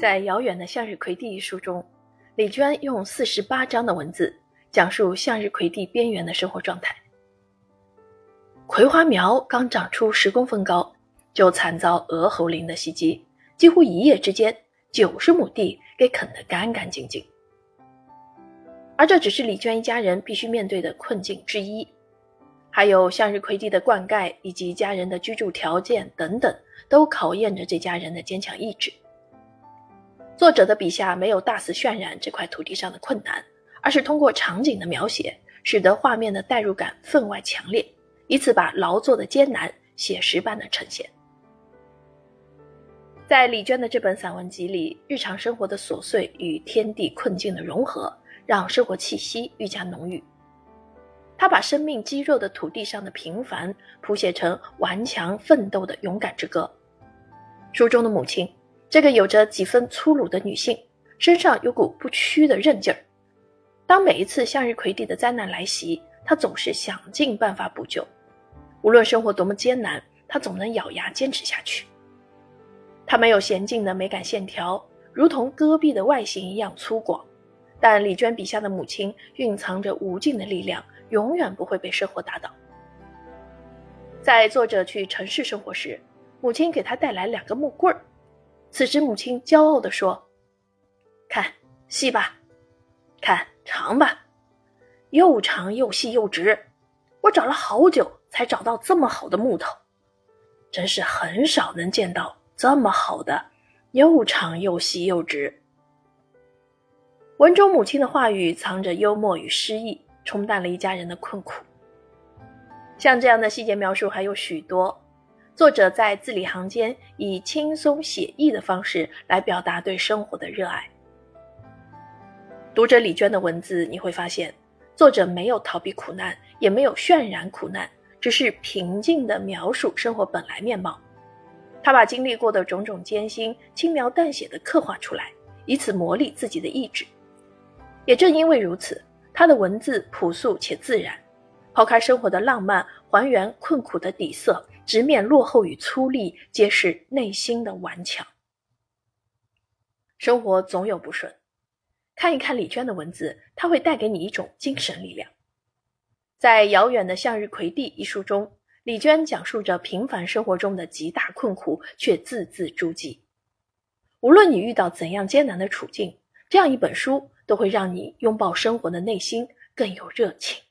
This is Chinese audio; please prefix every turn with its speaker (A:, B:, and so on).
A: 在遥远的向日葵地一书中，李娟用四十八章的文字讲述向日葵地边缘的生活状态。葵花苗刚长出十公分高，就惨遭鹅喉林的袭击，几乎一夜之间，九十亩地给啃得干干净净。而这只是李娟一家人必须面对的困境之一，还有向日葵地的灌溉以及家人的居住条件等等，都考验着这家人的坚强意志。作者的笔下没有大肆渲染这块土地上的困难，而是通过场景的描写，使得画面的代入感分外强烈，以此把劳作的艰难写实般的呈现。在李娟的这本散文集里，日常生活的琐碎与天地困境的融合。让生活气息愈加浓郁。他把生命肌肉的土地上的平凡谱写成顽强奋斗的勇敢之歌。书中的母亲，这个有着几分粗鲁的女性，身上有股不屈的韧劲儿。当每一次向日葵地的灾难来袭，她总是想尽办法补救。无论生活多么艰难，她总能咬牙坚持下去。她没有娴静的美感线条，如同戈壁的外形一样粗犷。但李娟笔下的母亲蕴藏着无尽的力量，永远不会被生活打倒。在作者去城市生活时，母亲给他带来两个木棍儿。此时，母亲骄傲地说：“看，细吧，看长吧，又长又细又直。我找了好久才找到这么好的木头，真是很少能见到这么好的，又长又细又直。”文中母亲的话语藏着幽默与诗意，冲淡了一家人的困苦。像这样的细节描述还有许多，作者在字里行间以轻松写意的方式来表达对生活的热爱。读者李娟的文字，你会发现，作者没有逃避苦难，也没有渲染苦难，只是平静地描述生活本来面貌。他把经历过的种种艰辛轻描淡写地刻画出来，以此磨砺自己的意志。也正因为如此，他的文字朴素且自然，抛开生活的浪漫，还原困苦的底色，直面落后与粗粝，揭示内心的顽强。生活总有不顺，看一看李娟的文字，它会带给你一种精神力量。在《遥远的向日葵地》一书中，李娟讲述着平凡生活中的极大困苦，却字字珠玑。无论你遇到怎样艰难的处境，这样一本书。都会让你拥抱生活的内心更有热情。